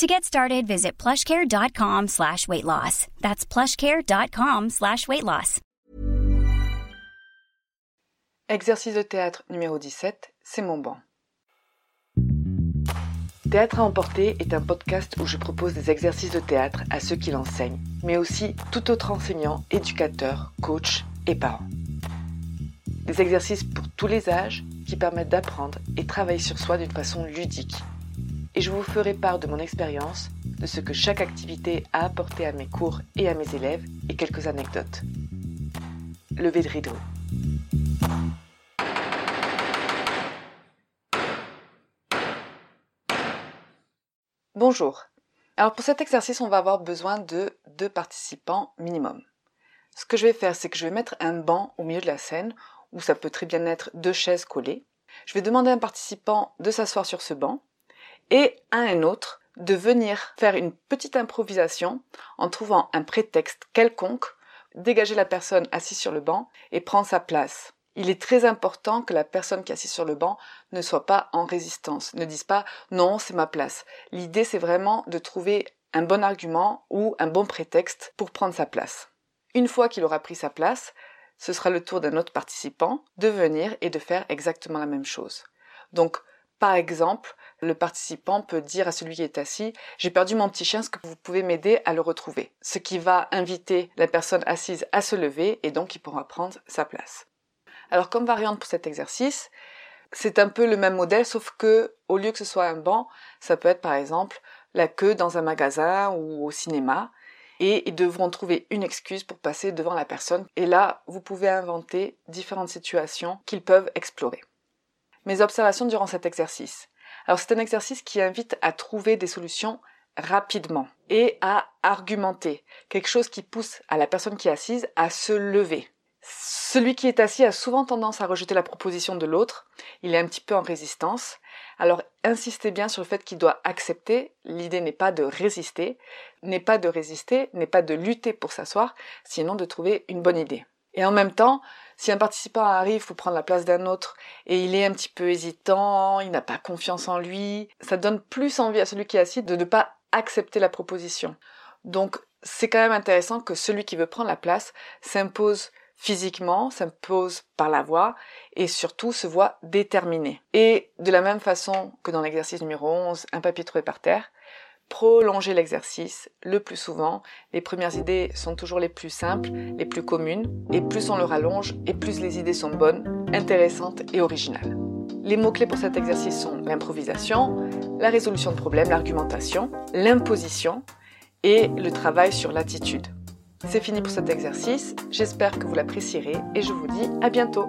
To get started, visit plushcare.com slash weight loss. That's plushcare.com slash weight loss. Exercice de théâtre numéro 17, c'est mon banc. Théâtre à emporter est un podcast où je propose des exercices de théâtre à ceux qui l'enseignent, mais aussi tout autre enseignant, éducateur, coach et parents. Des exercices pour tous les âges qui permettent d'apprendre et travailler sur soi d'une façon ludique et je vous ferai part de mon expérience, de ce que chaque activité a apporté à mes cours et à mes élèves et quelques anecdotes. Levez de rideau. Bonjour. Alors pour cet exercice, on va avoir besoin de deux participants minimum. Ce que je vais faire, c'est que je vais mettre un banc au milieu de la scène, où ça peut très bien être deux chaises collées. Je vais demander à un participant de s'asseoir sur ce banc et à un autre de venir faire une petite improvisation en trouvant un prétexte quelconque, dégager la personne assise sur le banc et prendre sa place. Il est très important que la personne qui est assise sur le banc ne soit pas en résistance, ne dise pas non, c'est ma place. L'idée, c'est vraiment de trouver un bon argument ou un bon prétexte pour prendre sa place. Une fois qu'il aura pris sa place, ce sera le tour d'un autre participant de venir et de faire exactement la même chose. Donc, par exemple, le participant peut dire à celui qui est assis J'ai perdu mon petit chien, est-ce que vous pouvez m'aider à le retrouver? Ce qui va inviter la personne assise à se lever et donc il pourra prendre sa place. Alors comme variante pour cet exercice, c'est un peu le même modèle sauf que au lieu que ce soit un banc, ça peut être par exemple la queue dans un magasin ou au cinéma et ils devront trouver une excuse pour passer devant la personne et là vous pouvez inventer différentes situations qu'ils peuvent explorer. Mes observations durant cet exercice. Alors c'est un exercice qui invite à trouver des solutions rapidement et à argumenter, quelque chose qui pousse à la personne qui est assise à se lever. Celui qui est assis a souvent tendance à rejeter la proposition de l'autre, il est un petit peu en résistance, alors insistez bien sur le fait qu'il doit accepter, l'idée n'est pas de résister, n'est pas de résister, n'est pas de lutter pour s'asseoir, sinon de trouver une bonne idée. Et en même temps, si un participant arrive pour prendre la place d'un autre et il est un petit peu hésitant, il n'a pas confiance en lui, ça donne plus envie à celui qui est assis de ne pas accepter la proposition. Donc c'est quand même intéressant que celui qui veut prendre la place s'impose physiquement, s'impose par la voix et surtout se voit déterminé. Et de la même façon que dans l'exercice numéro 11, un papier trouvé par terre, prolonger l'exercice le plus souvent. Les premières idées sont toujours les plus simples, les plus communes, et plus on le rallonge, et plus les idées sont bonnes, intéressantes et originales. Les mots-clés pour cet exercice sont l'improvisation, la résolution de problèmes, l'argumentation, l'imposition et le travail sur l'attitude. C'est fini pour cet exercice, j'espère que vous l'apprécierez et je vous dis à bientôt